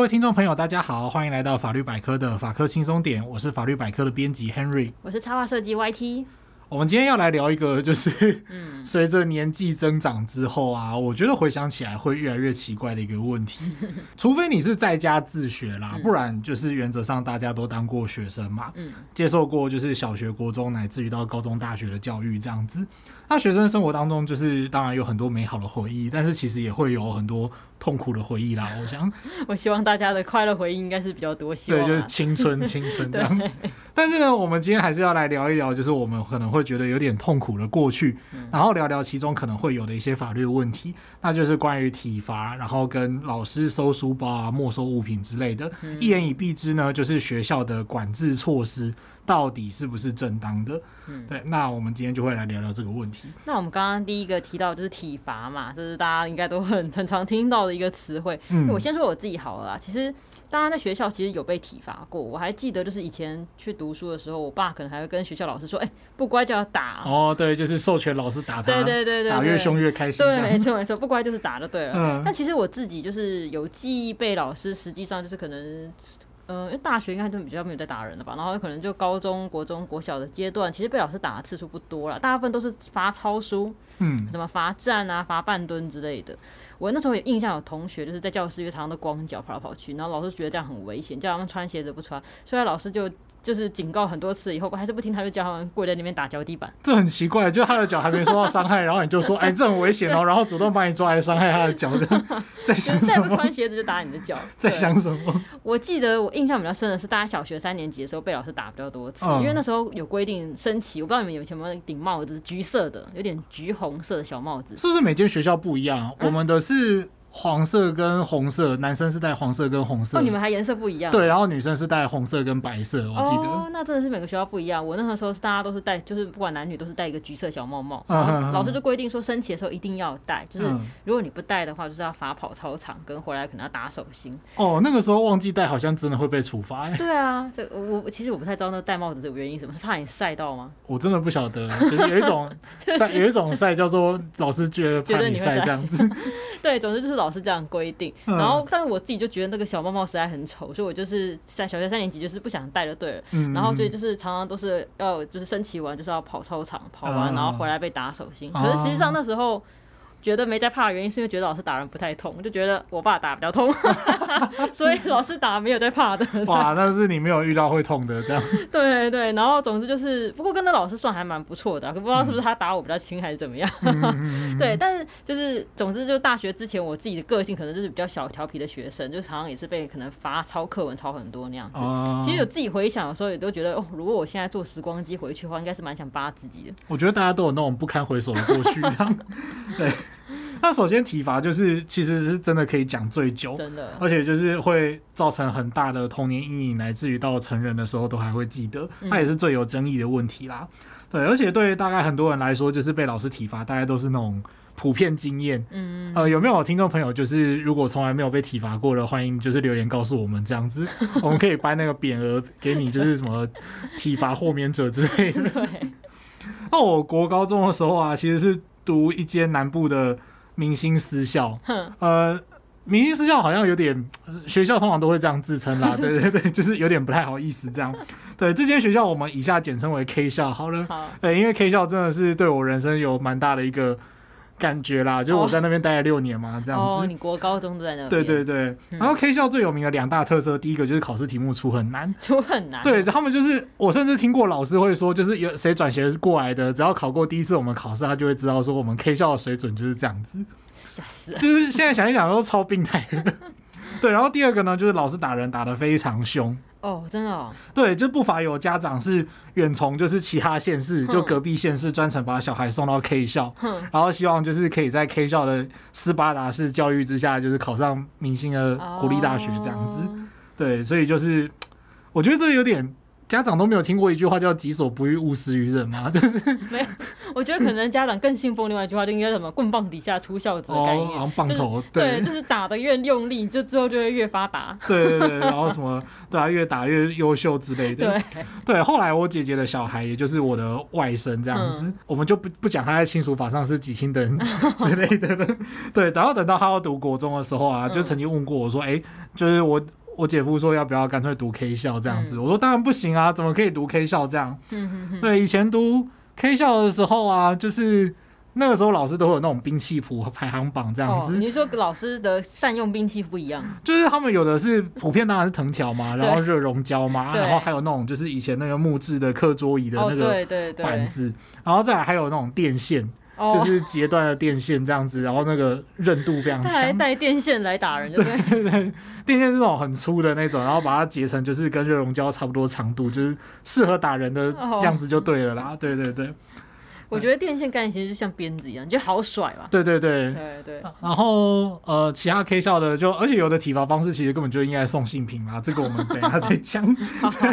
各位听众朋友，大家好，欢迎来到法律百科的法科轻松点，我是法律百科的编辑 Henry，我是插画设计 YT。我们今天要来聊一个，就是随着年纪增长之后啊，我觉得回想起来会越来越奇怪的一个问题。除非你是在家自学啦，不然就是原则上大家都当过学生嘛，接受过就是小学、国中乃至于到高中、大学的教育这样子。那学生生活当中，就是当然有很多美好的回忆，但是其实也会有很多痛苦的回忆啦。我想，我希望大家的快乐回忆应该是比较多，希望对，就是青春，青春这样。但是呢，我们今天还是要来聊一聊，就是我们可能会觉得有点痛苦的过去，然后聊聊其中可能会有的一些法律问题，那就是关于体罚，然后跟老师收书包啊、没收物品之类的。一言以蔽之呢，就是学校的管制措施。到底是不是正当的？嗯，对，那我们今天就会来聊聊这个问题。那我们刚刚第一个提到就是体罚嘛，这是大家应该都很很常听到的一个词汇。嗯，我先说我自己好了啦。其实当然在学校其实有被体罚过，我还记得就是以前去读书的时候，我爸可能还会跟学校老师说：“哎、欸，不乖就要打。”哦，对，就是授权老师打他。对对对对，打越凶越开心。对，没错没错，不乖就是打就对了。嗯。但其实我自己就是有记忆被老师，实际上就是可能。嗯，因为大学应该就比较没有在打人了吧，然后可能就高中国中国小的阶段，其实被老师打的次数不多了，大部分都是罚抄书，嗯，什么罚站啊、罚半蹲之类的。我那时候有印象，有同学就是在教室里常常都光脚跑来跑去，然后老师觉得这样很危险，叫他们穿鞋子不穿，所以老师就。就是警告很多次以后，还是不听，他就叫他们跪在那边打脚底板。这很奇怪，就他的脚还没受到伤害，然后你就说，哎，这很危险哦，然后主动把你抓来伤害他的脚，在想什么？再不穿鞋子就打你的脚，在想什么？我记得我印象比较深的是，大家小学三年级的时候被老师打比较多次，嗯、因为那时候有规定升旗，我不知道你们有没有顶帽子，橘色的，有点橘红色的小帽子。是不是每间学校不一样？嗯、我们的是。黄色跟红色，男生是戴黄色跟红色。哦，你们还颜色不一样？对，然后女生是戴红色跟白色，我记得。哦，那真的是每个学校不一样。我那个时候是大家都是戴，就是不管男女都是戴一个橘色小帽帽。然后老师就规定说升旗的时候一定要戴，就是如果你不戴的话，就是要罚跑操场，跟回来可能要打手心。哦，那个时候忘记戴，好像真的会被处罚。对啊，这我其实我不太知道那戴帽子这个原因，什么是怕你晒到吗？我真的不晓得，就是有一种 晒，有一种晒叫做老师觉得怕你晒这样子。对，总之就是老师这样规定。然后，但是我自己就觉得那个小帽帽实在很丑，所以我就是在小学三年级就是不想戴就对了。然后，所以就是常常都是要就是升旗完就是要跑操场，跑完然后回来被打手心。可是实际上那时候。觉得没在怕的原因是因为觉得老师打人不太痛，就觉得我爸打比较痛，所以老师打没有在怕的。哇，那是你没有遇到会痛的这样。对对，然后总之就是，不过跟那老师算还蛮不错的，可不知道是不是他打我比较轻还是怎么样。对，但是就是总之就大学之前我自己的个性可能就是比较小调皮的学生，就常常也是被可能罚抄课文抄很多那样子。哦。其实我自己回想的时候，也都觉得哦，如果我现在坐时光机回去的话，应该是蛮想扒自己的。我觉得大家都有那种不堪回首的过去，这样。对。那首先体罚就是其实是真的可以讲最久，真的，而且就是会造成很大的童年阴影，乃至于到成人的时候都还会记得，那也是最有争议的问题啦。对，而且对于大概很多人来说，就是被老师体罚，大概都是那种普遍经验。嗯，呃，有没有听众朋友就是如果从来没有被体罚过的，欢迎就是留言告诉我们这样子，我们可以颁那个匾额给你，就是什么体罚豁免者之类的。对。那我国高中的时候啊，其实是读一间南部的。明星私校，呃，明星私校好像有点，学校通常都会这样自称啦，对对对，就是有点不太好意思这样。对，这间学校我们以下简称为 K 校好了。好，对，因为 K 校真的是对我人生有蛮大的一个。感觉啦，就我在那边待了六年嘛，这样子。哦，你国高中都在那边。对对对，然后 K 校最有名的两大特色，第一个就是考试题目出很难，出很难。对，他们就是，我甚至听过老师会说，就是有谁转学过来的，只要考过第一次我们考试，他就会知道说我们 K 校的水准就是这样子。吓死了！就是现在想一想都超病态的。对，然后第二个呢，就是老师打人打得非常凶。哦，真的哦。对，就不乏有家长是远从就是其他县市，就隔壁县市专程把小孩送到 K 校，然后希望就是可以在 K 校的斯巴达式教育之下，就是考上明星的国立大学这样子。对，所以就是我觉得这有点家长都没有听过一句话叫“己所不欲，勿施于人”吗？就是没有。我觉得可能家长更信奉另外一句话，就应该什么“棍棒底下出孝子”的概念，棒头、就是、对，对，就是打的越用力，就之后就会越发达。对对对，然后什么对啊，越打越优秀之类的。对对，后来我姐姐的小孩，也就是我的外甥这样子，嗯、我们就不不讲他在亲属法上是几亲等之类的了。对，然后等到他要读国中的时候啊，就曾经问过我说：“哎、嗯，就是我。”我姐夫说要不要干脆读 K 校这样子？嗯、我说当然不行啊，怎么可以读 K 校这样？对，以前读 K 校的时候啊，就是那个时候老师都会有那种兵器谱排行榜这样子。哦、你说老师的善用兵器不一样？就是他们有的是普遍当然是藤条嘛，然后热熔胶嘛，然后还有那种就是以前那个木质的课桌椅的那个板子，哦、然后再来还有那种电线。就是截断了电线这样子，然后那个韧度非常强。还带电线来打人，对对对，电线是那种很粗的那种，然后把它截成就是跟热熔胶差不多长度，就是适合打人的样子就对了啦。对对对。我觉得电线杆其实就像鞭子一样，就好甩嘛。对对对对对。然后呃，其他 K 校的就，而且有的体罚方式其实根本就应该送性平啊，这个我们等一下再讲。好好，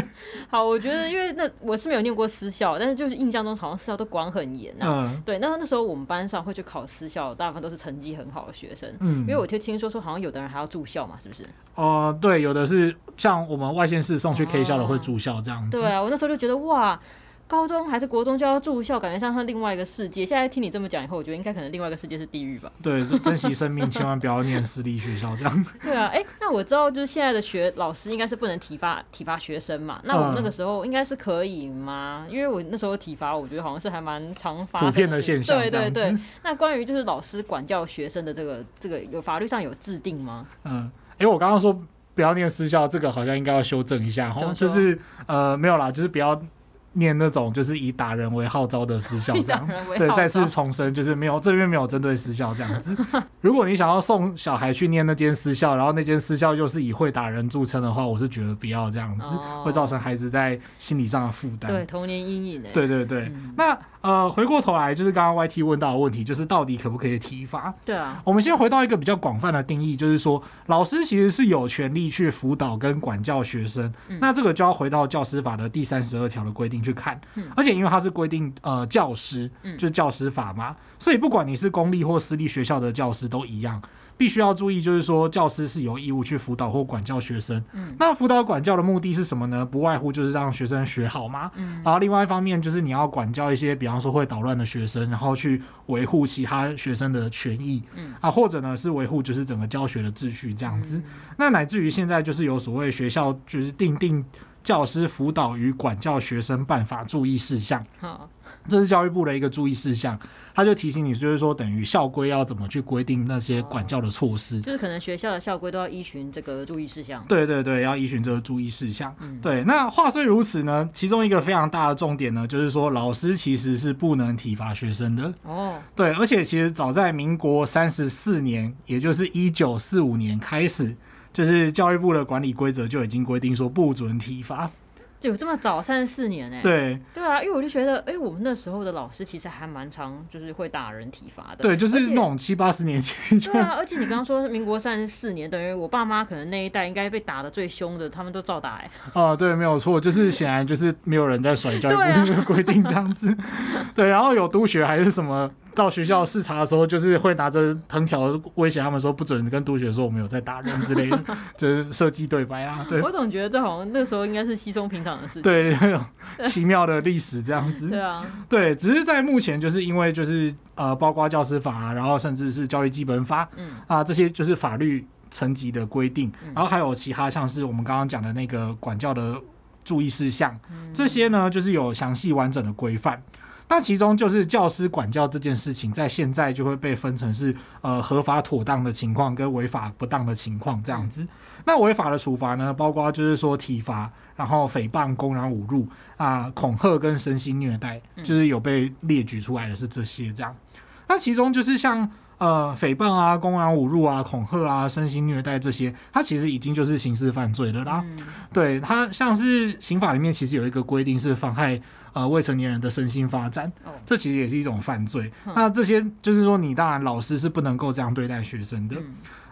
好，我觉得因为那我是没有念过私校，但是就是印象中好像私校都管很严啊。嗯。对，那那时候我们班上会去考私校，大部分都是成绩很好的学生。嗯。因为我就听说说好像有的人还要住校嘛，是不是？哦、呃，对，有的是像我们外县市送去 K 校的会住校这样子。对啊，我那时候就觉得哇。高中还是国中就要住校，感觉像是另外一个世界。现在听你这么讲以后，我觉得应该可能另外一个世界是地狱吧。对，就 珍惜生命，千万不要念私立学校这样。对啊，哎、欸，那我知道就是现在的学老师应该是不能体罚体罚学生嘛。那我们那个时候应该是可以吗？嗯、因为我那时候体罚，我觉得好像是还蛮常发的普遍的现象。对对对。那关于就是老师管教学生的这个这个有法律上有制定吗？嗯，因为我刚刚说不要念私校，这个好像应该要修正一下哈，就是呃没有啦，就是不要。念那种就是以打人为号召的私校这样，对，再次重申就是没有这边没有针对私校这样子。如果你想要送小孩去念那间私校，然后那间私校又是以会打人著称的话，我是觉得不要这样子，会造成孩子在心理上的负担，对童年阴影。对对对，那呃回过头来就是刚刚 YT 问到的问题，就是到底可不可以体罚？对啊，我们先回到一个比较广泛的定义，就是说老师其实是有权利去辅导跟管教学生，那这个就要回到教师法的第三十二条的规定去看，而且因为它是规定呃教师，就是教师法嘛，所以不管你是公立或私立学校的教师都一样。必须要注意，就是说教师是有义务去辅导或管教学生。嗯，那辅导管教的目的是什么呢？不外乎就是让学生学好嘛。嗯，然后另外一方面就是你要管教一些，比方说会捣乱的学生，然后去维护其他学生的权益。嗯，啊，或者呢是维护就是整个教学的秩序这样子。那乃至于现在就是有所谓学校就是订定教师辅导与管教学生办法注意事项。好。这是教育部的一个注意事项，他就提醒你，就是说等于校规要怎么去规定那些管教的措施，就是可能学校的校规都要依循这个注意事项。对对对，要依循这个注意事项。嗯，对。那话虽如此呢，其中一个非常大的重点呢，就是说老师其实是不能体罚学生的。哦，对，而且其实早在民国三十四年，也就是一九四五年开始，就是教育部的管理规则就已经规定说不准体罚。有这么早三十四年呢、欸？对对啊，因为我就觉得，哎、欸，我们那时候的老师其实还蛮常，就是会打人体罚的。对，就是那种七八十年前。对啊，而且你刚刚说民国三十四年，等于我爸妈可能那一代应该被打的最凶的，他们都照打哎、欸。哦，对，没有错，就是显然就是没有人在甩 教育部的规定这样子。對，啊、对，然后有督学还是什么。到学校视察的时候，就是会拿着藤条威胁他们说，不准跟督学说我们有在打人之类的，就是设计对白啊。对，我总觉得这好像那时候应该是稀松平常的事情。对，那种奇妙的历史这样子。对啊，对，只是在目前，就是因为就是呃，包括教师法，然后甚至是教育基本法，嗯啊，这些就是法律层级的规定，然后还有其他像是我们刚刚讲的那个管教的注意事项，这些呢就是有详细完整的规范。那其中就是教师管教这件事情，在现在就会被分成是呃合法妥当的情况跟违法不当的情况这样子。那违法的处罚呢，包括就是说体罚，然后诽谤、公然侮辱啊、恐吓跟身心虐待，就是有被列举出来的是这些这样。那其中就是像呃诽谤啊、公然侮辱啊、恐吓啊、身心虐待这些，它其实已经就是刑事犯罪了啦。对，它像是刑法里面其实有一个规定是妨害。呃，未成年人的身心发展，这其实也是一种犯罪。那这些就是说，你当然老师是不能够这样对待学生的。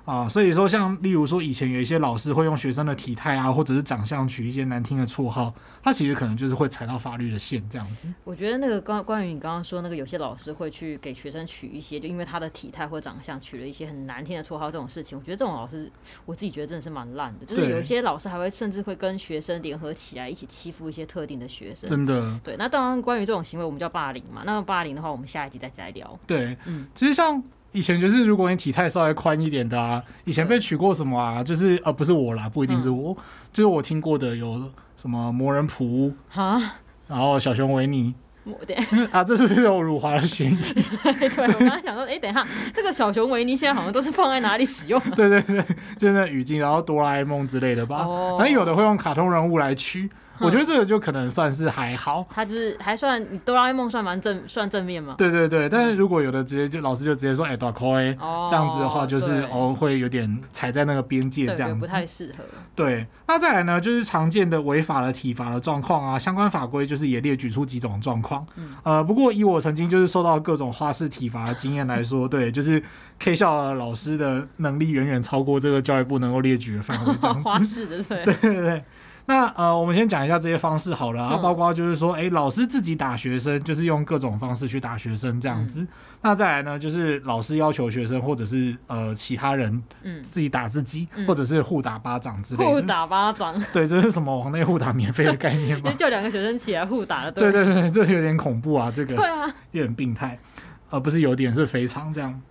啊，所以说像例如说以前有一些老师会用学生的体态啊，或者是长相取一些难听的绰号，他其实可能就是会踩到法律的线这样子。我觉得那个关关于你刚刚说那个有些老师会去给学生取一些，就因为他的体态或长相取了一些很难听的绰号这种事情，我觉得这种老师我自己觉得真的是蛮烂的。就是有一些老师还会甚至会跟学生联合起来一起欺负一些特定的学生。真的。对，那当然关于这种行为我们叫霸凌嘛。那么霸凌的话，我们下一集再再聊。对，嗯，其实像。以前就是，如果你体态稍微宽一点的啊，以前被取过什么啊？就是呃，不是我啦，不一定是我，嗯、就是我听过的有什么魔人普啊，然后小熊维尼，啊，这是不是有辱华的嫌疑？对，我刚刚想说，哎、欸，等一下，这个小熊维尼现在好像都是放在哪里使用？对对对，就是那语境，然后哆啦 A 梦之类的吧，哦，然后有的会用卡通人物来取。我觉得这个就可能算是还好，他就是还算哆啦 A 梦算蛮正算正面嘛。对对对，但是如果有的直接就老师就直接说哎，大亏，这样子的话就是哦会有点踩在那个边界这样子，不太适合。对，那再来呢，就是常见的违法的体罚的状况啊，相关法规就是也列举出几种状况。呃，不过以我曾经就是受到各种花式体罚的经验来说，对，就是 K 校的老师的能力远远超过这个教育部能够列举的范围，这样子。花式的对。对对对。那呃，我们先讲一下这些方式好了，啊，包括就是说，哎、欸，老师自己打学生，就是用各种方式去打学生这样子。嗯、那再来呢，就是老师要求学生，或者是呃其他人，嗯，自己打自己，嗯、或者是互打巴掌之类的。互打巴掌。对，这是什么往内互打免费的概念吗？叫两个学生起来互打的。对对对，这有点恐怖啊，这个。对啊。有点病态，呃，不是有点，是非常这样。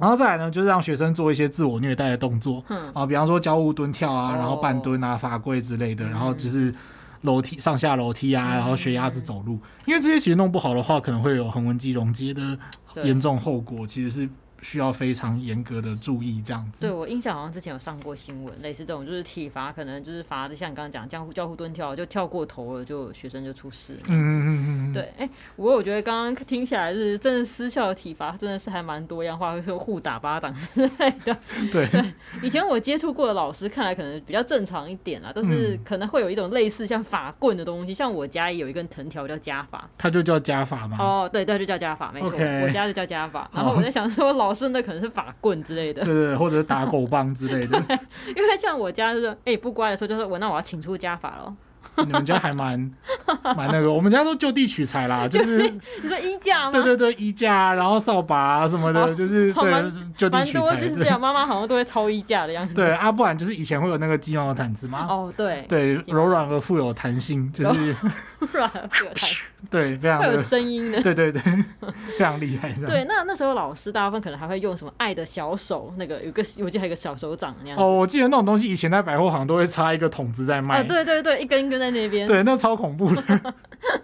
然后再来呢，就是让学生做一些自我虐待的动作，嗯、啊，比方说交互蹲跳啊，然后半蹲啊、罚跪之类的，然后就是楼梯上下楼梯啊，然后学鸭子走路，因为这些其实弄不好的话，可能会有横纹肌溶解的严重后果，其实是。需要非常严格的注意，这样子。对，我印象好像之前有上过新闻，类似这种，就是体罚，可能就是罚的像你刚刚讲，交互交互蹲跳，就跳过头了，就学生就出事。嗯嗯嗯嗯对，哎、欸，不过我觉得刚刚听起来是真的，私校的体罚真的是还蛮多样化，会说互打巴掌之类的。对，对。以前我接触过的老师，看来可能比较正常一点啦，都是可能会有一种类似像法棍的东西，像我家也有一根藤条叫家法，它就叫家法吗？哦，对对，就叫家法，没错.我家就叫家法。然后我在想说老。老师那可能是法棍之类的，对对，或者是打狗棒之类的。因为像我家就是，哎、欸，不乖的时候就是，我那我要请出家法了。你们家还蛮蛮那个，我们家都就地取材啦，就是你说衣架吗？对对对，衣架，然后扫把啊什么的，哦、就是对，就地取材。蛮多就是这样，妈妈好像都会抽衣架的样子。对啊，不然就是以前会有那个鸡毛毯子吗。哦，对对，柔软而富有弹性，就是柔软而富有弹性，对，非常会有声音的，对对对，非常厉害。对，那那时候老师大部分可能还会用什么爱的小手，那个有个我记得还有个小手掌那样。哦，我记得那种东西以前在百货行都会插一个筒子在卖。哦，对对对，一根一根在那边。对，那。超恐怖的，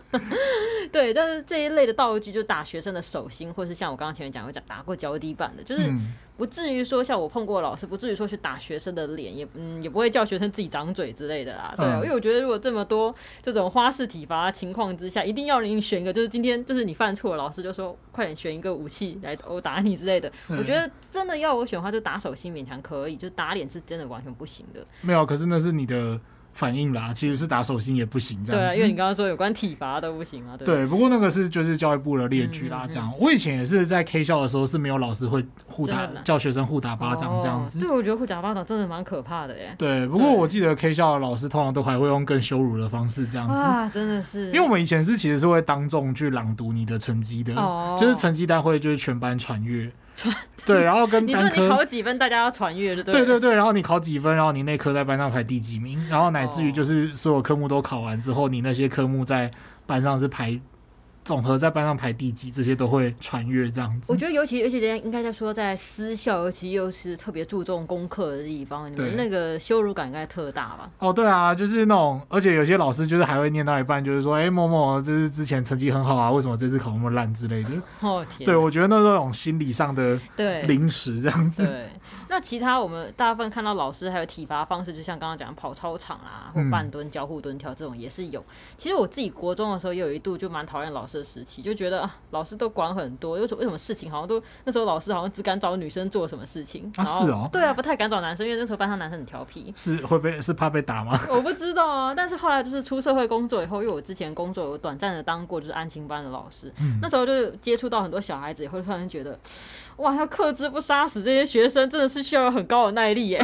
对，但是这一类的道具就打学生的手心，或者是像我刚刚前面讲，有讲打过脚底板的，就是不至于说像我碰过老师，不至于说去打学生的脸，也嗯也不会叫学生自己掌嘴之类的啦。对，因为我觉得如果这么多这种花式体罚情况之下，一定要你选一个，就是今天就是你犯错了，老师就说快点选一个武器来殴打你之类的。我觉得真的要我选的话，就打手心勉强可以，就打脸是真的完全不行的。没有，可是那是你的。反应啦，其实是打手心也不行，这样子。对啊，因为你刚刚说有关体罚都不行啊。对，对，不过那个是就是教育部的列举啦，这样。嗯嗯、我以前也是在 K 校的时候是没有老师会互打，叫学生互打巴掌这样子。哦、对，我觉得互打巴掌真的蛮可怕的耶。对，不过我记得 K 校的老师通常都还会用更羞辱的方式这样子。啊，真的是。因为我们以前是其实是会当众去朗读你的成绩的，哦、就是成绩单会就是全班传阅。传 对，然后跟单科，你说你考几分，大家要传阅的，对对对，然后你考几分，然后你那科在班上排第几名，然后乃至于就是所有科目都考完之后，你那些科目在班上是排。总和在班上排第几，这些都会穿越这样子。我觉得尤其而且今天应该在说，在私校，尤其又是特别注重功课的地方，你们那个羞辱感应该特大吧？哦，对啊，就是那种，而且有些老师就是还会念到一半，就是说，哎、欸，某某就是之前成绩很好啊，为什么这次考那么烂之类的。哦天。对，我觉得那是那种心理上的对零食这样子。对。对那其他我们大部分看到老师还有体罚方式，就像刚刚讲跑操场啊，或半蹲、交互蹲跳这种也是有。其实我自己国中的时候也有一度就蛮讨厌老师。师的时期，就觉得啊，老师都管很多，为什么为什么事情好像都那时候老师好像只敢找女生做什么事情啊？是哦，对啊，不太敢找男生，因为那时候班上男生很调皮，是会被是怕被打吗？我不知道啊，但是后来就是出社会工作以后，因为我之前工作有短暂的当过就是安亲班的老师，嗯、那时候就接触到很多小孩子，以后突然觉得。哇，要克制不杀死这些学生，真的是需要有很高的耐力耶。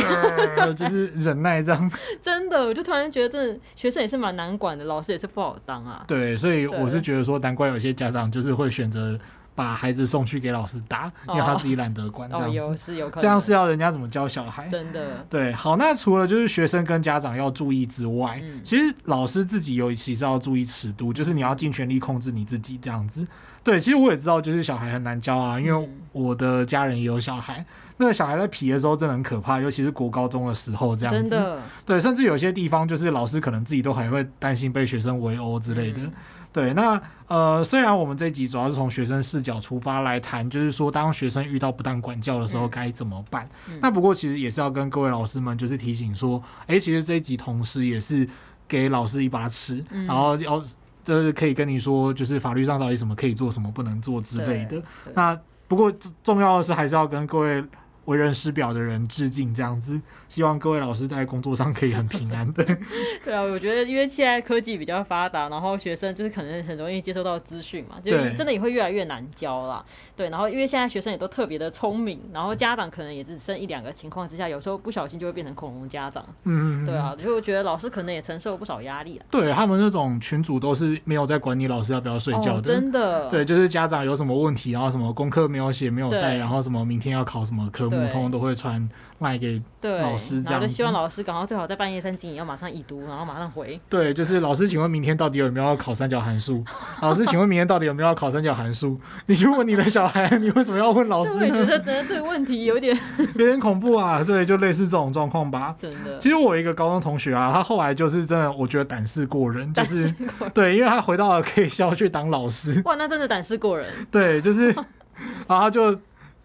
呃，就是忍耐这样。真的，我就突然觉得，真的学生也是蛮难管的，老师也是不好当啊。对，所以我是觉得说，难怪有些家长就是会选择把孩子送去给老师打，因为他自己懒得管这样子。哦，有是有可能。这样是要人家怎么教小孩？真的。对，好，那除了就是学生跟家长要注意之外，嗯、其实老师自己有其实要注意尺度，就是你要尽全力控制你自己这样子。对，其实我也知道，就是小孩很难教啊，因为我的家人也有小孩。那个小孩在皮的时候真的很可怕，尤其是国高中的时候这样子。对，甚至有些地方就是老师可能自己都还会担心被学生围殴之类的。嗯、对，那呃，虽然我们这一集主要是从学生视角出发来谈，就是说当学生遇到不当管教的时候该怎么办。嗯、那不过其实也是要跟各位老师们就是提醒说，哎，其实这一集同时也是给老师一把尺，嗯、然后要。就是可以跟你说，就是法律上到底什么可以做，什么不能做之类的。那不过重要的是，还是要跟各位。为人师表的人致敬，这样子，希望各位老师在工作上可以很平安。对，对啊，我觉得因为现在科技比较发达，然后学生就是可能很容易接收到资讯嘛，就是真的也会越来越难教啦。对，然后因为现在学生也都特别的聪明，然后家长可能也只剩一两个情况之下，有时候不小心就会变成恐龙家长。嗯，对啊，就觉得老师可能也承受不少压力啊。对，他们那种群主都是没有在管你老师要不要睡觉的，哦，真的。对，就是家长有什么问题，然后什么功课没有写没有带，然后什么明天要考什么科目。通通都会传卖给老师，这样子。希望老师赶快最好在半夜三更也要马上已读，然后马上回。对，就是老师，请问明天到底有没有要考三角函数？老师，请问明天到底有没有要考三角函数？你去问你的小孩，你为什么要问老师呢？我觉得真的这个问题有点 有点恐怖啊。对，就类似这种状况吧。真的。其实我一个高中同学啊，他后来就是真的，我觉得胆识过人，就是对，因为他回到了 K 校去当老师。哇，那真的胆识过人。对，就是，然后就。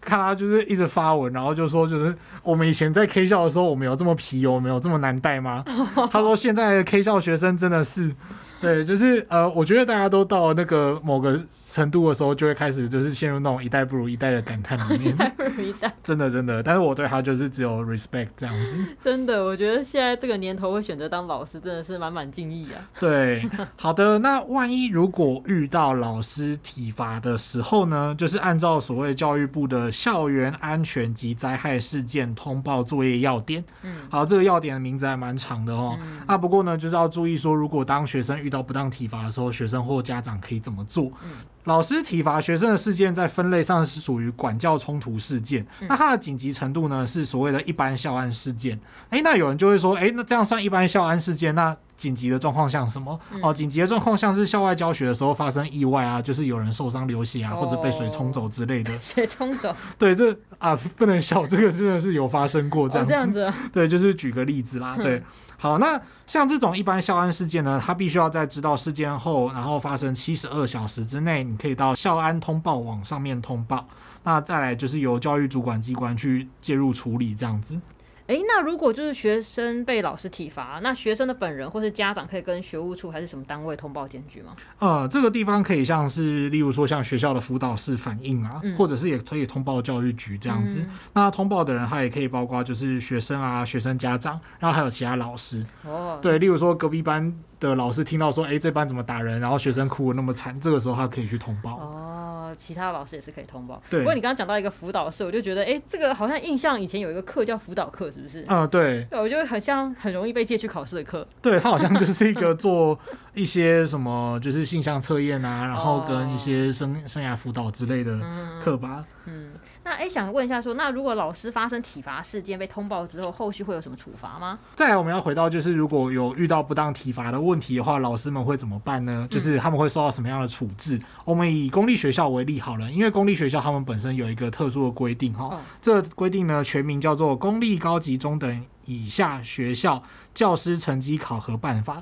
看他就是一直发文，然后就说就是我们以前在 K 校的时候，我们有这么皮，有没有这么难带吗？他说现在的 K 校学生真的是。对，就是呃，我觉得大家都到那个某个程度的时候，就会开始就是陷入那种一代不如一代的感叹里面。一代不如一代，真的真的。但是我对他就是只有 respect 这样子。真的，我觉得现在这个年头会选择当老师，真的是满满敬意啊。对，好的。那万一如果遇到老师体罚的时候呢？就是按照所谓教育部的校园安全及灾害事件通报作业要点。嗯。好，这个要点的名字还蛮长的哦。嗯。啊，不过呢，就是要注意说，如果当学生遇到不当体罚的时候，学生或家长可以怎么做？嗯、老师体罚学生的事件在分类上是属于管教冲突事件，嗯、那它的紧急程度呢是所谓的一般校安事件。诶，那有人就会说，诶，那这样算一般校安事件？那紧急的状况像什么？嗯、哦，紧急的状况像是校外教学的时候发生意外啊，就是有人受伤流血啊，或者被水冲走之类的。哦、水冲走？对，这啊不能笑，这个真的是有发生过这样子。哦、这样子。对，就是举个例子啦。对。好，那像这种一般校安事件呢，它必须要在知道事件后，然后发生七十二小时之内，你可以到校安通报网上面通报。那再来就是由教育主管机关去介入处理这样子。诶、欸，那如果就是学生被老师体罚，那学生的本人或是家长可以跟学务处还是什么单位通报检举吗？呃，这个地方可以像是，例如说像学校的辅导室反映啊，嗯、或者是也可以通报教育局这样子。嗯、那通报的人他也可以包括就是学生啊、学生家长，然后还有其他老师。哦，对，例如说隔壁班的老师听到说，哎、欸，这班怎么打人，然后学生哭得那么惨，这个时候他可以去通报。哦。其他老师也是可以通报。对，不过你刚刚讲到一个辅导室，我就觉得，哎、欸，这个好像印象以前有一个课叫辅导课，是不是？嗯，对。对，我觉得很像很容易被借去考试的课。对，它好像就是一个 做一些什么，就是性向测验啊，然后跟一些生生涯辅导之类的课吧。嗯。嗯那哎，想问一下说，说那如果老师发生体罚事件被通报之后，后续会有什么处罚吗？再来，我们要回到就是如果有遇到不当体罚的问题的话，老师们会怎么办呢？就是他们会受到什么样的处置？嗯、我们以公立学校为例好了，因为公立学校他们本身有一个特殊的规定哈，哦、这规定呢全名叫做《公立高级中等以下学校教师成绩考核办法》。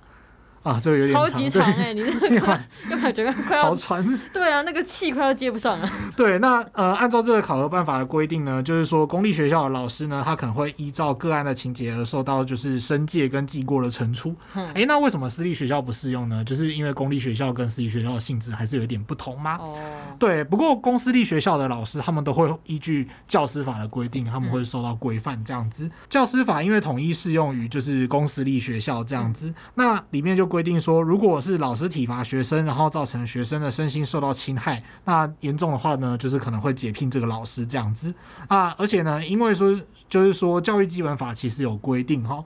啊，这个有点超级长哎，你这个根本觉得快要好喘。对啊，那个气快要接不上了。对，那呃，按照这个考核办法的规定呢，就是说公立学校的老师呢，他可能会依照个案的情节而受到就是申诫跟记过的惩处。哎、嗯，那为什么私立学校不适用呢？就是因为公立学校跟私立学校的性质还是有一点不同吗？哦，对。不过公私立学校的老师，他们都会依据教师法的规定，他们会受到规范这样子。嗯、教师法因为统一适用于就是公私立学校这样子，嗯、那里面就规定说，如果是老师体罚学生，然后造成学生的身心受到侵害，那严重的话呢，就是可能会解聘这个老师这样子啊。而且呢，因为说就是说教育基本法其实有规定哈，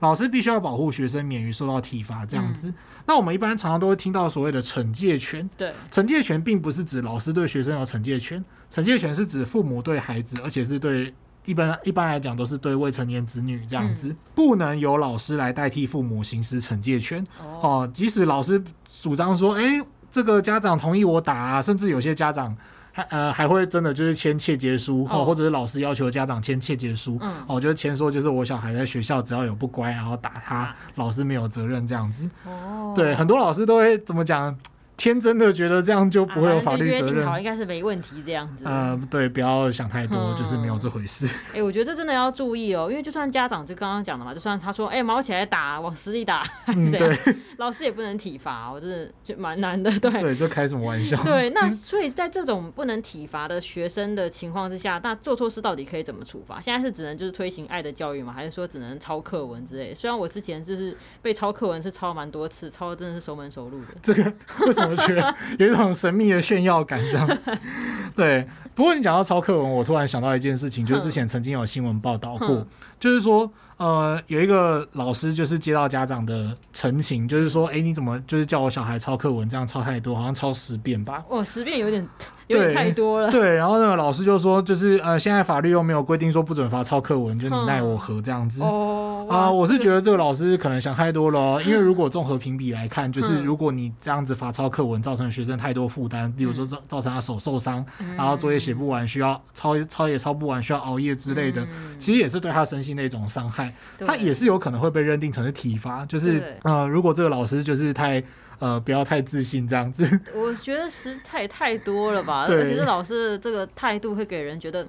老师必须要保护学生免于受到体罚这样子。嗯、那我们一般常常都会听到所谓的惩戒权，对，惩戒权并不是指老师对学生有惩戒权，惩戒权是指父母对孩子，而且是对。一般一般来讲都是对未成年子女这样子，嗯、不能由老师来代替父母行使惩戒权哦、呃。即使老师主张说，哎、欸，这个家长同意我打啊，甚至有些家长还呃还会真的就是签切结书，哦、或者是老师要求家长签切结书，嗯，哦，就是签说就是我小孩在学校只要有不乖，然后打他，啊、老师没有责任这样子。哦，对，很多老师都会怎么讲？天真的觉得这样就不会有法律责任，好，应该是没问题这样子。呃，对，不要想太多，嗯、就是没有这回事。哎、欸，我觉得这真的要注意哦，因为就算家长就刚刚讲的嘛，就算他说，哎、欸，毛起来打，往死里打，嗯、对，老师也不能体罚，我真的就蛮难的。对，对，这开什么玩笑？对，那所以在这种不能体罚的学生的情况之下，那做错事到底可以怎么处罚？现在是只能就是推行爱的教育吗？还是说只能抄课文之类？虽然我之前就是被抄课文是抄了蛮多次，抄的真的是熟门熟路的。这个为什么觉得？有一种神秘的炫耀感，这样。对，不过你讲到抄课文，我突然想到一件事情，就是之前曾经有新闻报道过，就是说。呃，有一个老师就是接到家长的陈情，就是说，哎，你怎么就是叫我小孩抄课文，这样抄太多，好像抄十遍吧？哦，十遍有点有点太多了。对，然后那个老师就说，就是呃，现在法律又没有规定说不准罚抄课文，就你奈我何这样子。哦，啊，我是觉得这个老师可能想太多了，因为如果综合评比来看，就是如果你这样子罚抄课文，造成学生太多负担，比如说造造成他手受伤，然后作业写不完，需要抄抄也抄不完，需要熬夜之类的，其实也是对他身心的一种伤害。他也是有可能会被认定成是体罚，就是呃，如果这个老师就是太呃不要太自信这样子，我觉得实在也太多了吧。对 而且这老师的这个态度会给人觉得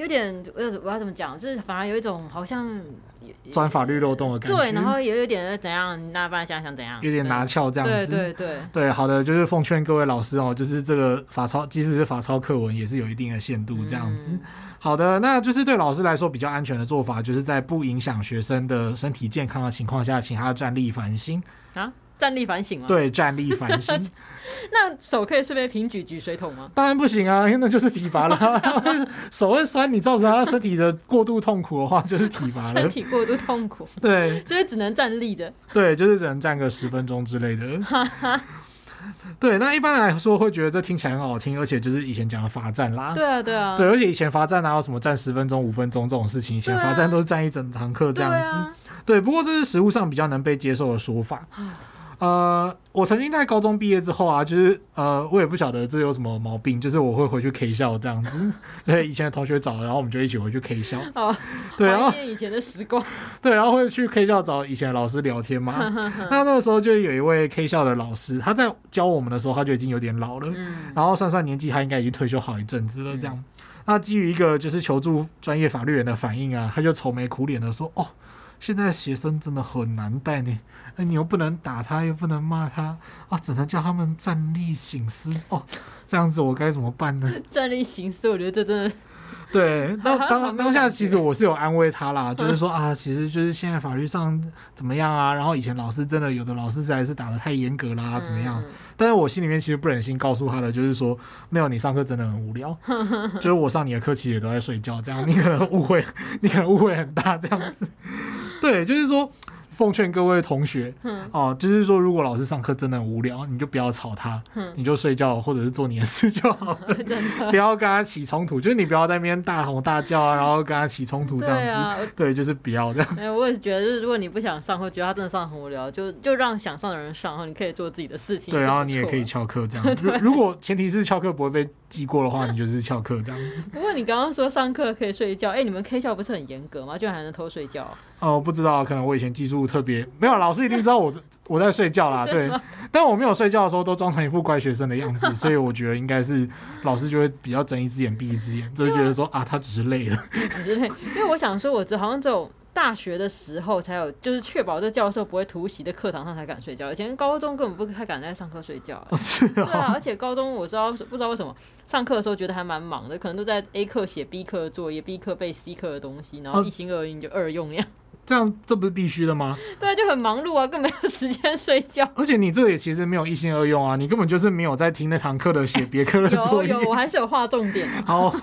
有点，我要我要怎么讲，就是反而有一种好像钻法律漏洞的感觉。对，然后也有点怎样，那不然想想怎样，有点拿翘这样子。对对对对，好的，就是奉劝各位老师哦，就是这个法抄，即使是法抄课文，也是有一定的限度这样子。嗯好的，那就是对老师来说比较安全的做法，就是在不影响学生的身体健康的情况下，请他站立反省啊，站立反省吗？对，站立反省。那手可以顺便平举举水桶吗？当然不行啊，因为那就是体罚了。手会酸，你造成他身体的过度痛苦的话，就是体罚了。身体过度痛苦，对，所以只能站立着。对，就是只能站个十分钟之类的。对，那一般来说会觉得这听起来很好听，而且就是以前讲的罚站啦。对啊，对啊。对，而且以前罚站哪有什么站十分钟、五分钟这种事情？以前罚站都是站一整堂课这样子。对，啊、对，不过这是实物上比较能被接受的说法。呃，我曾经在高中毕业之后啊，就是呃，我也不晓得这有什么毛病，就是我会回去 K 校这样子。对，以前的同学找，然后我们就一起回去 K 校。哦，对，然后以前的时光。对，然后会去 K 校找以前的老师聊天嘛。那那个时候就有一位 K 校的老师，他在教我们的时候，他就已经有点老了。嗯。然后算算年纪，他应该已经退休好一阵子了。这样，嗯、那基于一个就是求助专业法律人的反应啊，他就愁眉苦脸的说：“哦。”现在学生真的很难带呢，哎，你又不能打他，又不能骂他，啊，只能叫他们站立行思哦。这样子我该怎么办呢？站立行思，我觉得这真的。对，当当当下其实我是有安慰他啦，就是说啊，其实就是现在法律上怎么样啊，然后以前老师真的有的老师实在是打得太严格啦，怎么样？但是我心里面其实不忍心告诉他的，就是说没有，你上课真的很无聊，就是我上你的课其实也都在睡觉，这样你可能误会，你可能误会很大，这样子。对，就是说。奉劝各位同学，嗯、哦，就是说，如果老师上课真的很无聊，你就不要吵他，嗯、你就睡觉或者是做你的事就好了，的不要跟他起冲突。就是你不要在那边大吼大叫啊，然后跟他起冲突这样子。对，就是不要这样。哎，我也觉得，就是如果你不想上，或觉得他真的上很无聊，就就让想上的人上，然后你可以做自己的事情。对，然后你也可以翘课这样。对如果前提是翘课不会被记过的话，你就是翘课这样子。不过你刚刚说上课可以睡觉，哎，你们 K 校不是很严格吗？居然还能偷睡觉？哦，不知道，可能我以前技术特别没有，老师一定知道我 我在睡觉啦，对。但我没有睡觉的时候，都装成一副乖学生的样子，所以我觉得应该是老师就会比较睁一只眼闭一只眼，就会觉得说啊，他只是累了，只是累。因为我想说，我这好像只有大学的时候才有，就是确保这教授不会突袭的课堂上才敢睡觉，以前高中根本不太敢在上课睡觉。是啊，对啊，而且高中我知道不知道为什么上课的时候觉得还蛮忙的，可能都在 A 课写 B 课的作业，B 课背 C 课的东西，然后一心二用就二用那样。这样这不是必须的吗？对，就很忙碌啊，更没有时间睡觉。而且你这也其实没有一心二用啊，你根本就是没有在听那堂课的写别课的作业。有有，我还是有画重点的。好。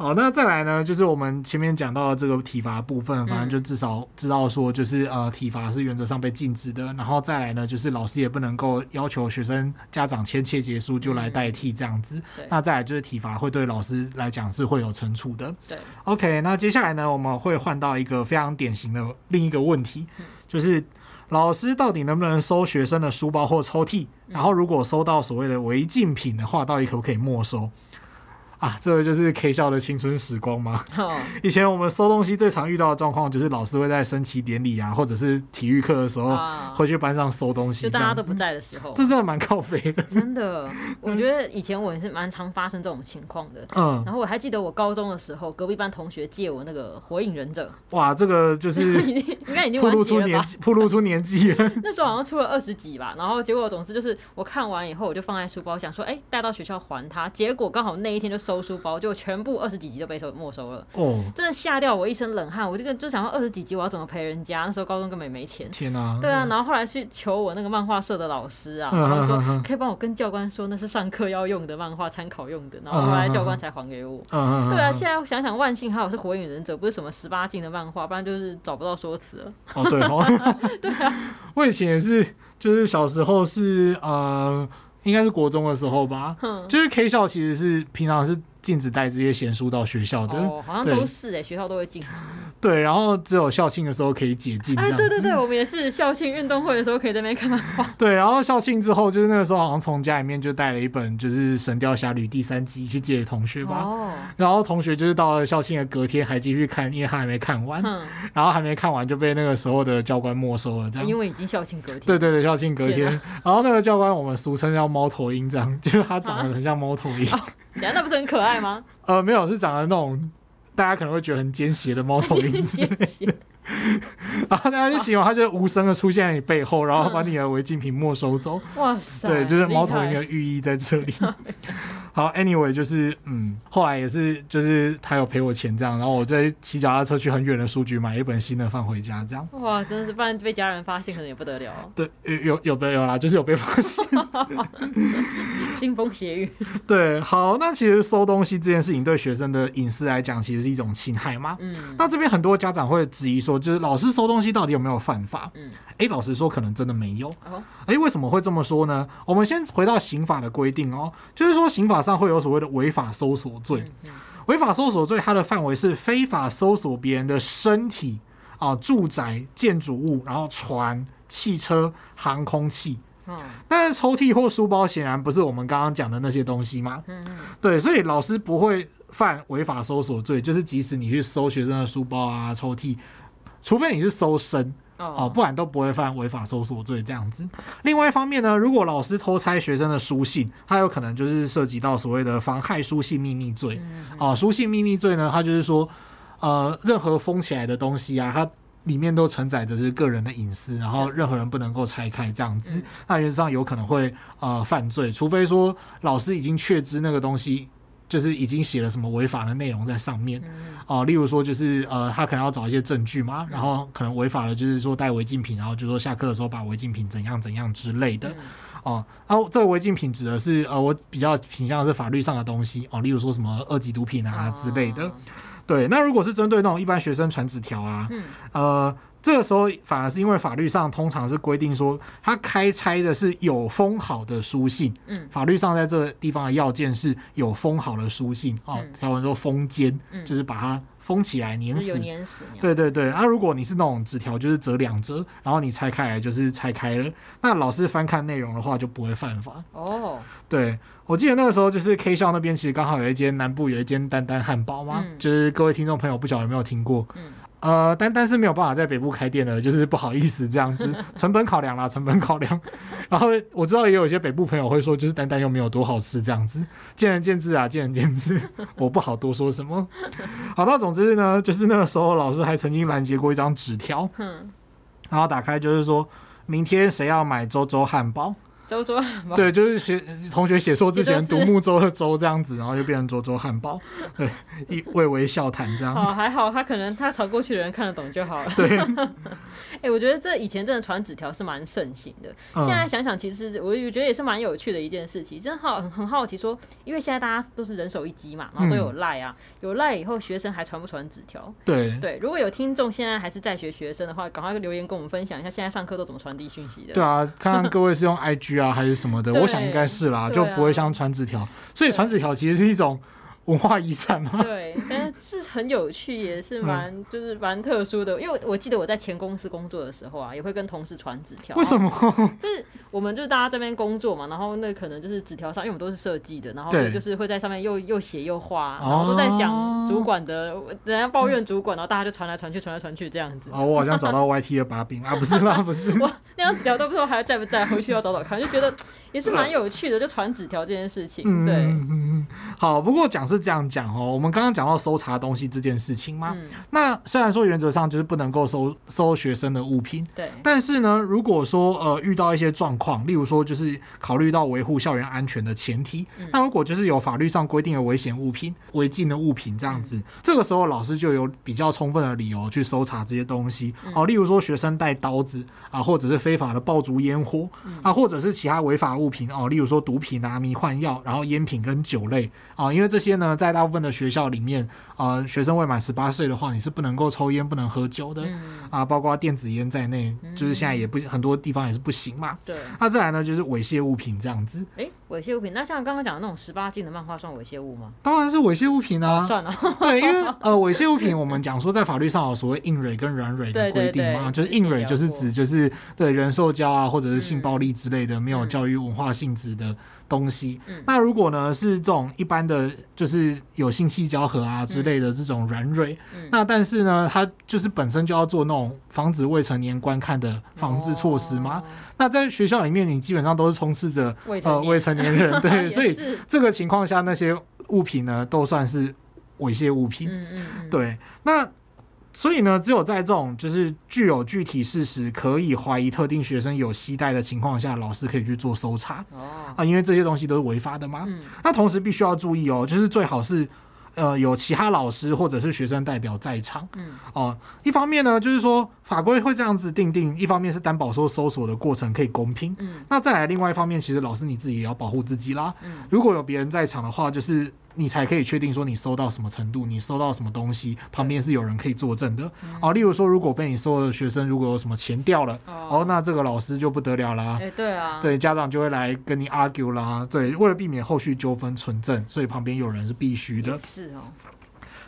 好，那再来呢？就是我们前面讲到的这个体罚部分，反正就至少知道说，就是呃，体罚是原则上被禁止的。然后再来呢，就是老师也不能够要求学生家长签切结书就来代替这样子。嗯、那再来就是体罚会对老师来讲是会有惩处的。对，OK，那接下来呢，我们会换到一个非常典型的另一个问题，就是老师到底能不能收学生的书包或抽屉？然后如果收到所谓的违禁品的话，到底可不可以没收？啊，这个就是 K 校的青春时光吗？Oh. 以前我们收东西最常遇到的状况，就是老师会在升旗典礼啊，或者是体育课的时候，会去班上收东西，就大家都不在的时候，这真的蛮靠背的。真的，我觉得以前我也是蛮常发生这种情况的。嗯，然后我还记得我高中的时候，隔壁班同学借我那个火影忍者。哇，这个就是 应该已经暴露出年纪，暴露出年纪了。那时候好像出了二十几吧，然后结果总之就是我看完以后，我就放在书包，想说，哎，带到学校还他。结果刚好那一天就收书包，就全部二十几集都被收没收了，哦，真的吓掉我一身冷汗。我这个就想说二十几集我要怎么赔人家？那时候高中根本没钱。天啊！对啊，然后后来去求我那个漫画社的老师啊，然后说可以帮我跟教官说那是上课要用的漫画，参考用的。然后后来教官才还给我。对啊，现在想想万幸还好是火影忍者，不是什么十八禁的漫画，不然就是找不到说辞了。哦，对哦，对啊，我以前也是，就是小时候是呃，应该是国中的时候吧，就是 K 校其实是平常是。禁止带这些闲书到学校的，哦，好像都是哎，对学校都会禁止。对，然后只有校庆的时候可以解禁。哎，对对对，我们也是校庆运动会的时候可以在那边看漫画。对，然后校庆之后，就是那个时候好像从家里面就带了一本就是《神雕侠侣》第三集去借给同学吧。哦。然后同学就是到了校庆的隔天还继续看，因为他还没看完。嗯。然后还没看完就被那个时候的教官没收了，这样。因为已经校庆隔天。对对对，校庆隔天。然后那个教官我们俗称叫猫头鹰，这样 就是他长得很像猫头鹰。啊哦，那不是很可爱吗？呃，没有，是长得那种大家可能会觉得很奸邪的猫头鹰之类的。然后大家就喜欢他就无声的出现在你背后，然后把你的违禁品没收走。哇塞！对，就是猫头鹰的寓意在这里。好，Anyway，就是嗯，后来也是，就是他有赔我钱这样，然后我再骑脚踏车去很远的书局买一本新的放回家这样。哇，真的是，不然被家人发现可能也不得了。对，有有有有啦，就是有被发现。腥风血雨。对，好，那其实收东西这件事情对学生的隐私来讲，其实是一种侵害嘛。嗯。那这边很多家长会质疑说，就是老师收东西到底有没有犯法？嗯。哎，老实说，可能真的没有。哎，为什么会这么说呢？我们先回到刑法的规定哦，就是说刑法上会有所谓的违法搜索罪。违法搜索罪它的范围是非法搜索别人的身体啊、住宅、建筑物，然后船、汽车、航空器。嗯。但是抽屉或书包显然不是我们刚刚讲的那些东西嘛。对，所以老师不会犯违法搜索罪，就是即使你去搜学生的书包啊、抽屉，除非你是搜身。哦，不然都不会犯违法搜索罪这样子。另外一方面呢，如果老师偷拆学生的书信，他有可能就是涉及到所谓的妨害书信秘密罪。哦，书信秘密罪呢，它就是说，呃，任何封起来的东西啊，它里面都承载着是个人的隐私，然后任何人不能够拆开这样子。那原则上有可能会呃犯罪，除非说老师已经确知那个东西。就是已经写了什么违法的内容在上面，哦、呃，例如说就是呃，他可能要找一些证据嘛，然后可能违法的就是说带违禁品，然后就说下课的时候把违禁品怎样怎样之类的，哦、呃，然后这个违禁品指的是呃，我比较倾向的是法律上的东西哦、呃，例如说什么二级毒品啊之类的，对，那如果是针对那种一般学生传纸条啊，呃。这个时候反而是因为法律上通常是规定说，他开拆的是有封好的书信。嗯，法律上在这个地方的要件是有封好的书信哦，条文说封缄，就是把它封起来粘死。粘死。对对对，啊，如果你是那种纸条，就是折两折，然后你拆开来就是拆开了，那老师翻看内容的话就不会犯法。哦，对，我记得那个时候就是 K 校那边其实刚好有一间南部有一间丹丹汉堡嘛，就是各位听众朋友不晓得有没有听过？嗯。呃，但但是没有办法在北部开店的，就是不好意思这样子，成本考量啦，成本考量。然后我知道也有一些北部朋友会说，就是丹丹又没有多好吃这样子，见仁见智啊，见仁见智，我不好多说什么。好，那总之呢，就是那个时候老师还曾经拦截过一张纸条，然后打开就是说明天谁要买周周汉堡。周周汉堡对，就是学同学写错之前独木舟的舟这样子，然后就变成周周汉堡，对，一微微笑谈这样。哦，还好他可能他传过去的人看得懂就好了。对，哎、欸，我觉得这以前真的传纸条是蛮盛行的。现在想想，其实我我觉得也是蛮有趣的一件事情。真好，很很好奇说，因为现在大家都是人手一机嘛，然后都有赖啊，嗯、有赖以后学生还传不传纸条？对对，如果有听众现在还是在学学生的话，赶快留言跟我们分享一下，现在上课都怎么传递讯息的？对啊，看看各位是用 IG 啊。啊，还是什么的，我想应该是啦，就不会像传纸条，所以传纸条其实是一种。文化遗产嘛？对，但是是很有趣，也是蛮就是蛮特殊的。因为我记得我在前公司工作的时候啊，也会跟同事传纸条。为什么？就是我们就是大家这边工作嘛，然后那可能就是纸条上，因为我们都是设计的，然后就是会在上面又又写又画，然后都在讲主管的，人家抱怨主管，然后大家就传来传去，传来传去这样子。啊，我好像找到 YT 的把柄啊，不是啦，不是。我那张纸条都不知道还在不在，回去要找找看，就觉得。也是蛮有趣的，就传纸条这件事情。对，好。不过讲是这样讲哦，我们刚刚讲到搜查东西这件事情吗。嗯、那虽然说原则上就是不能够搜搜学生的物品，对。但是呢，如果说呃遇到一些状况，例如说就是考虑到维护校园安全的前提，嗯、那如果就是有法律上规定的危险物品、违禁的物品这样子，嗯、这个时候老师就有比较充分的理由去搜查这些东西。哦、嗯，例如说学生带刀子啊，或者是非法的爆竹烟火、嗯、啊，或者是其他违法物品哦，例如说毒品啊、迷幻药，然后烟品跟酒类啊，因为这些呢，在大部分的学校里面，呃，学生未满十八岁的话，你是不能够抽烟、不能喝酒的、嗯、啊，包括电子烟在内，就是现在也不很多地方也是不行嘛。对。那再来呢，就是猥亵物品这样子。哎，猥亵物品，那像刚刚讲的那种十八禁的漫画算猥亵物吗？当然是猥亵物品啊。哦、算了。对，因为呃，猥亵物品我们讲说在法律上有所谓硬蕊跟软蕊的规定嘛，就是硬蕊就是指就是对人兽交啊，或者是性暴力之类的、嗯、没有教育文化性质的。东西，那如果呢是这种一般的，就是有性器交合啊之类的这种软蕊，嗯、那但是呢，它就是本身就要做那种防止未成年观看的防治措施嘛。哦、那在学校里面，你基本上都是充斥着呃未成年人，对，所以这个情况下，那些物品呢都算是猥亵物品，嗯嗯嗯。对，那。所以呢，只有在这种就是具有具体事实，可以怀疑特定学生有携带的情况下，老师可以去做搜查。哦，啊，因为这些东西都是违法的嘛。嗯。那同时必须要注意哦，就是最好是呃有其他老师或者是学生代表在场。嗯。哦，一方面呢，就是说法规会这样子定定；一方面是担保说搜索的过程可以公平。嗯。那再来，另外一方面，其实老师你自己也要保护自己啦。嗯。如果有别人在场的话，就是。你才可以确定说你收到什么程度，你收到什么东西，旁边是有人可以作证的。对哦，例如说，如果被你收的学生如果有什么钱掉了，哦，哦，那这个老师就不得了啦。哎、对啊，对，家长就会来跟你 argue 啦。对，为了避免后续纠纷存证，所以旁边有人是必须的。是哦。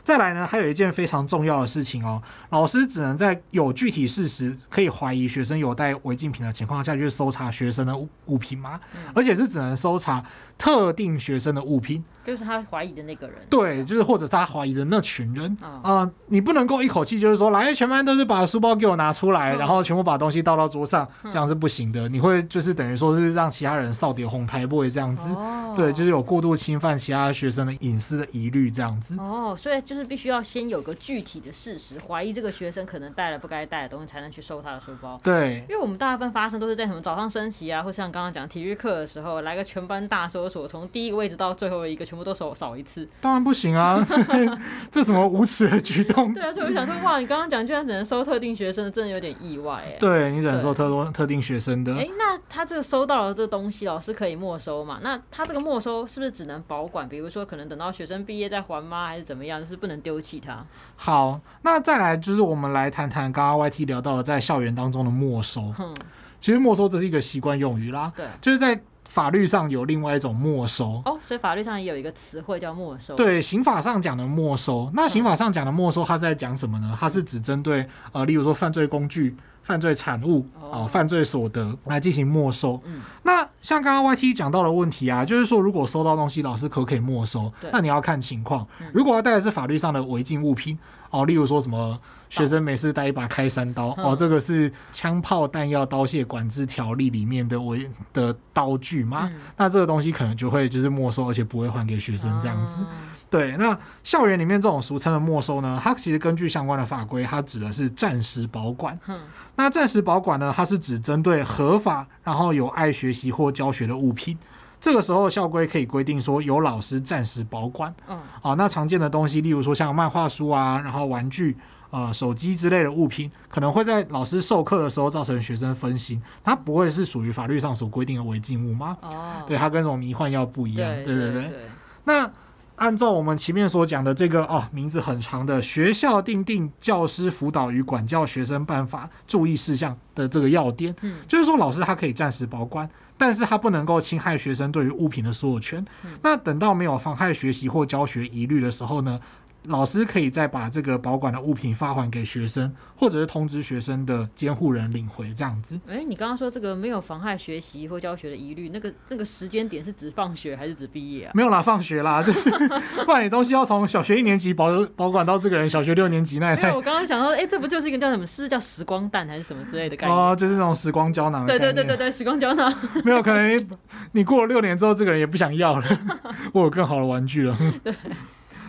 再来呢，还有一件非常重要的事情哦，老师只能在有具体事实可以怀疑学生有带违禁品的情况下去搜查学生的物物品吗？嗯、而且是只能搜查特定学生的物品。就是他怀疑的那个人，对，就是或者他怀疑的那群人啊、你不能够一口气就是说，来，全班都是把书包给我拿出来，哦、然后全部把东西倒到桌上，这样是不行的。嗯、你会就是等于说是让其他人扫点红台，不会这样子，哦、对，就是有过度侵犯其他学生的隐私的疑虑这样子。哦，所以就是必须要先有个具体的事实，怀疑这个学生可能带了不该带的东西，才能去收他的书包。对，因为我们大部分发生都是在什么早上升旗啊，或像刚刚讲体育课的时候，来个全班大搜索，从第一个位置到最后一个，全部都扫扫一次。当然不行啊！这什么无耻的举动？对啊，所以我想说，哇，你刚刚讲居然只能收特定学生的，真的有点意外哎。对，你只能收特多特定学生的。哎、欸，那他这个收到了这个东西，老师可以没收嘛？那他这个没收是不是只能保管？比如说，可能等到学生毕业再还吗？还是怎么样？就是不能丢弃它？好，那再来就是我们来谈谈刚刚 YT 聊到的在校园当中的没收。嗯其实没收这是一个习惯用语啦。对，就是在。法律上有另外一种没收哦，所以法律上也有一个词汇叫没收。对，刑法上讲的没收，那刑法上讲的没收，它在讲什么呢？它是只针对呃，例如说犯罪工具犯罪产物啊、犯罪所得来进行没收。那像刚刚 YT 讲到的问题啊，就是说如果收到东西，老师可不可以没收？那你要看情况。如果要带的是法律上的违禁物品哦，例如说什么学生每次带一把开山刀哦，这个是枪炮弹药刀械管制条例里面的违的刀具嘛，那这个东西可能就会就是没收，而且不会还给学生这样子。对，那校园里面这种俗称的没收呢，它其实根据相关的法规，它指的是暂时保管。嗯，那暂时保管呢，它是指针对合法然后有爱学习或教学的物品，这个时候校规可以规定说由老师暂时保管。嗯，啊，那常见的东西，例如说像漫画书啊，然后玩具、呃手机之类的物品，可能会在老师授课的时候造成学生分心，它不会是属于法律上所规定的违禁物吗？哦，对，它跟什么迷幻药不一样。对对对，对，对，那。按照我们前面所讲的这个哦，名字很长的《学校订定教师辅导与管教学生办法》注意事项的这个要点，嗯，就是说老师他可以暂时保管，但是他不能够侵害学生对于物品的所有权。那等到没有妨害学习或教学疑虑的时候呢，老师可以再把这个保管的物品发还给学生，或者是通知学生的监护人领回这样子。哎、欸，你刚刚说这个没有妨害学习或教学的疑虑，那个那个时间点是指放学还是指毕业啊？没有啦，放学啦，就是 不然你东西要从小学一年级保保管到这个人小学六年级那一代。我刚刚想说，哎、欸，这不就是一个叫什么？是叫时光弹还是什么之类的概念？哦，就是那种时光胶囊。对对对对对，时光胶囊。没有可能，你过了六年之后，这个人也不想要了，我有更好的玩具了。对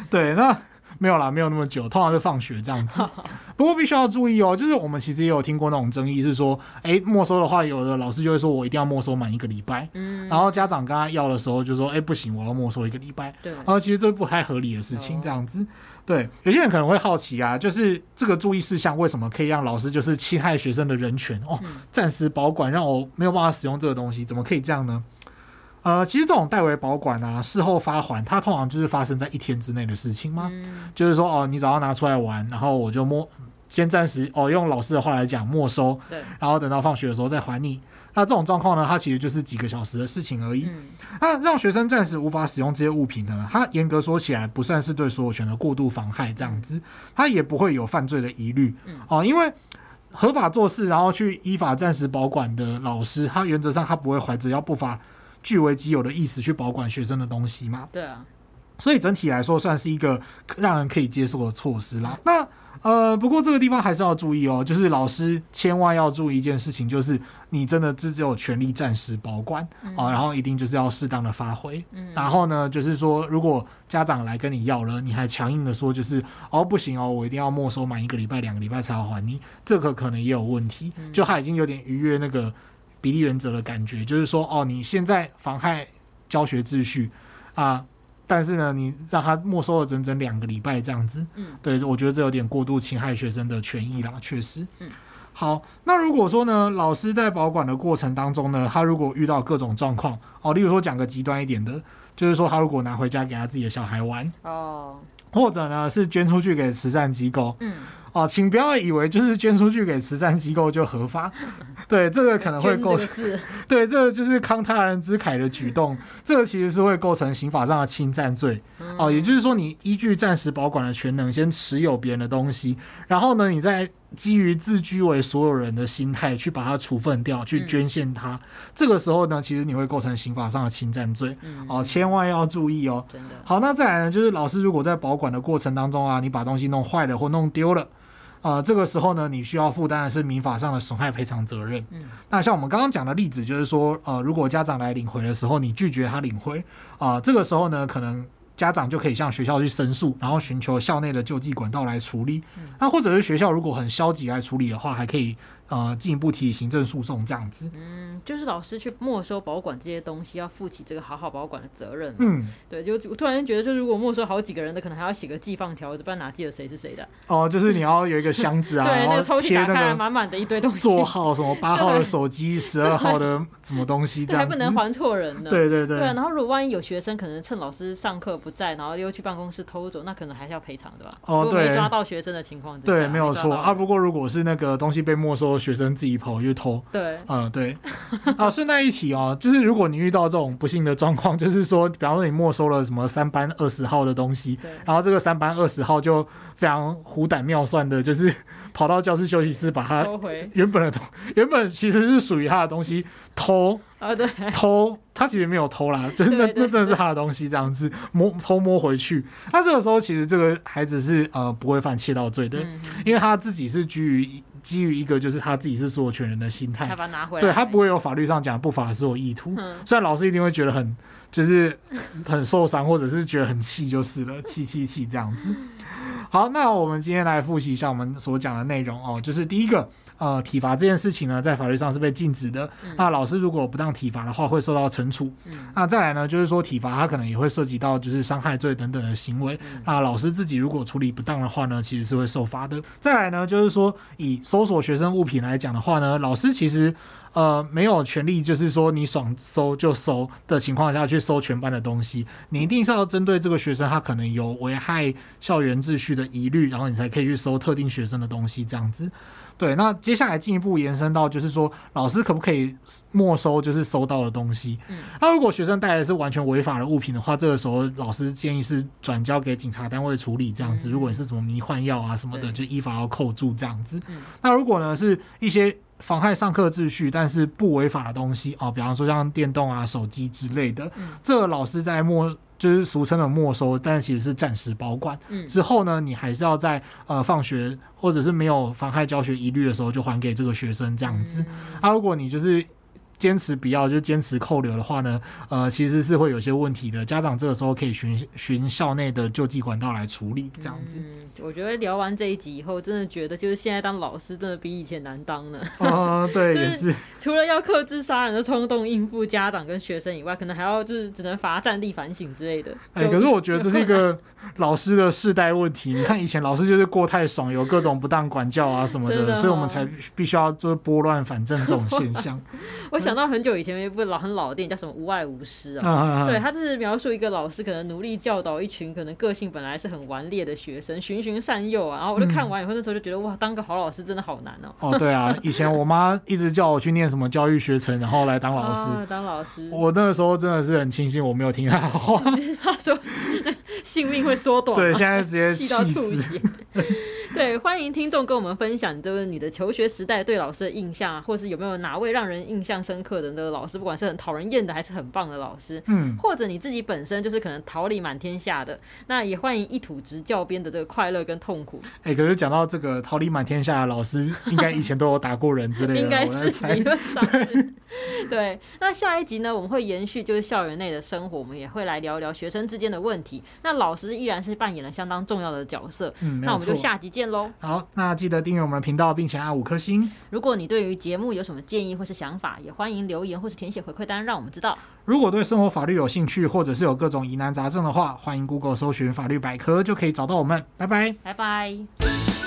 对，那。没有啦，没有那么久，通常是放学这样子。不过必须要注意哦，就是我们其实也有听过那种争议，是说，哎，没收的话，有的老师就会说我一定要没收满一个礼拜。嗯。然后家长跟他要的时候，就说，哎，不行，我要没收一个礼拜。对。然后其实这不太合理的事情，这样子。对。有些人可能会好奇啊，就是这个注意事项为什么可以让老师就是侵害学生的人权哦？暂时保管让我没有办法使用这个东西，怎么可以这样呢？呃，其实这种代为保管啊，事后发还，它通常就是发生在一天之内的事情吗？嗯、就是说，哦，你早上拿出来玩，然后我就没，先暂时，哦，用老师的话来讲，没收，对，然后等到放学的时候再还你。那这种状况呢，它其实就是几个小时的事情而已。嗯、那让学生暂时无法使用这些物品呢，它严格说起来不算是对所有权的过度妨害，这样子，它也不会有犯罪的疑虑。嗯、哦，因为合法做事，然后去依法暂时保管的老师，他原则上他不会怀着要不法。据为己有的意思去保管学生的东西嘛？对啊，所以整体来说算是一个让人可以接受的措施啦。那呃，不过这个地方还是要注意哦，就是老师千万要注意一件事情，就是你真的只只有权利暂时保管啊，然后一定就是要适当的发挥。然后呢，就是说如果家长来跟你要了，你还强硬的说就是哦不行哦，我一定要没收满一个礼拜、两个礼拜才要还你，这个可能也有问题，就他已经有点逾越那个。比例原则的感觉，就是说，哦，你现在妨害教学秩序啊，但是呢，你让他没收了整整两个礼拜这样子，嗯，对，我觉得这有点过度侵害学生的权益啦，确实，嗯，好，那如果说呢，老师在保管的过程当中呢，他如果遇到各种状况，哦，例如说讲个极端一点的，就是说他如果拿回家给他自己的小孩玩，哦，或者呢是捐出去给慈善机构，嗯。哦，请不要以为就是捐出去给慈善机构就合法，对，这个可能会构成，对，这个就是慷他人之慨的举动，这个其实是会构成刑法上的侵占罪。哦，也就是说，你依据暂时保管的权能，先持有别人的东西，然后呢，你再。基于自居为所有人的心态去把它处分掉，去捐献它，嗯、这个时候呢，其实你会构成刑法上的侵占罪，嗯、哦，千万要注意哦。好，那再来呢，就是老师如果在保管的过程当中啊，你把东西弄坏了或弄丢了，啊、呃，这个时候呢，你需要负担的是民法上的损害赔偿责任。嗯。那像我们刚刚讲的例子，就是说，呃，如果家长来领回的时候，你拒绝他领回，啊、呃，这个时候呢，可能。家长就可以向学校去申诉，然后寻求校内的救济管道来处理。那或者是学校如果很消极来处理的话，还可以。呃，进一步提行政诉讼这样子，嗯，就是老师去没收保管这些东西，要负起这个好好保管的责任。嗯，对，就我突然觉得，就如果没收好几个人的，可能还要写个寄放条，不然哪记得谁是谁的？哦，就是你要有一个箱子啊，对，那个抽屉打开满满的一堆东西，座号什么 八号的手机，十二号的 什么东西，这样还不能还错人呢。对对对，对。然后如果万一有学生可能趁老师上课不在，然后又去办公室偷走，那可能还是要赔偿的吧？哦，对，没抓到学生的情况，对，没有错啊。不过如果是那个东西被没收。学生自己跑去偷。对，嗯，对。啊，顺带一提哦，就是如果你遇到这种不幸的状况，就是说，比方说你没收了什么三班二十号的东西，然后这个三班二十号就非常虎胆妙算的，就是跑到教室休息室把它原本的东，原本其实是属于他的东西偷啊，对，偷，他其实没有偷啦，就是那那真的是他的东西，这样子摸偷摸回去。那这个时候其实这个孩子是呃不会犯窃盗罪的，因为他自己是居于基于一个就是他自己是所有权人的心态，对他不会有法律上讲不法的所有意图。虽然老师一定会觉得很就是很受伤，或者是觉得很气就是了，气气气这样子。好，那我们今天来复习一下我们所讲的内容哦，就是第一个，呃，体罚这件事情呢，在法律上是被禁止的。嗯、那老师如果不当体罚的话，会受到惩处。嗯、那再来呢，就是说体罚它可能也会涉及到就是伤害罪等等的行为。嗯、那老师自己如果处理不当的话呢，其实是会受罚的。再来呢，就是说以搜索学生物品来讲的话呢，老师其实。呃，没有权利，就是说你爽搜就搜的情况下去搜全班的东西，你一定是要针对这个学生，他可能有危害校园秩序的疑虑，然后你才可以去搜特定学生的东西，这样子。对，那接下来进一步延伸到，就是说老师可不可以没收，就是收到的东西？嗯，那如果学生带来的是完全违法的物品的话，这个时候老师建议是转交给警察单位处理，这样子。如果你是什么迷幻药啊什么的，就依法要扣住这样子。那如果呢是一些。妨害上课秩序，但是不违法的东西哦，比方说像电动啊、手机之类的，嗯、这个老师在没，就是俗称的没收，但其实是暂时保管。嗯、之后呢，你还是要在呃放学或者是没有妨害教学疑虑的时候，就还给这个学生这样子。嗯、啊，如果你就是。坚持不要就坚持扣留的话呢，呃，其实是会有些问题的。家长这个时候可以循循校内的救济管道来处理，这样子。嗯，我觉得聊完这一集以后，真的觉得就是现在当老师真的比以前难当了。哦，对，也是。除了要克制杀人的冲动，应付家长跟学生以外，可能还要就是只能罚站立反省之类的。哎、欸，可是我觉得这是一个 老师的世代问题。你看以前老师就是过太爽，有各种不当管教啊什么的，的哦、所以我们才必须要就是拨乱反正这种现象。我想到很久以前有一部老很老的电影，叫什么《无爱无师》啊，啊对，他就是描述一个老师可能努力教导一群可能个性本来是很顽劣的学生，循循善诱啊。然后我就看完以后，那时候就觉得哇，当个好老师真的好难哦。哦，对啊，以前我妈一直叫我去念什么教育学程，然后来当老师。啊、当老师，我那个时候真的是很庆幸我没有听她的话。他说 性命会缩短。对，现在直接气到吐血。对，欢迎听众跟我们分享，就是你的求学时代对老师的印象，或是有没有哪位让人印象深刻的那个老师，不管是很讨人厌的，还是很棒的老师，嗯，或者你自己本身就是可能桃李满天下的，那也欢迎一吐执教鞭的这个快乐跟痛苦。哎、欸，可是讲到这个桃李满天下的老师，应该以前都有打过人之类的，应该是理论上是。对，那下一集呢，我们会延续就是校园内的生活，我们也会来聊聊学生之间的问题。那老师依然是扮演了相当重要的角色。嗯，那我们就下集见。好，那记得订阅我们的频道，并且按五颗星。如果你对于节目有什么建议或是想法，也欢迎留言或是填写回馈单，让我们知道。如果对生活法律有兴趣，或者是有各种疑难杂症的话，欢迎 Google 搜寻法律百科，就可以找到我们。拜拜，拜拜。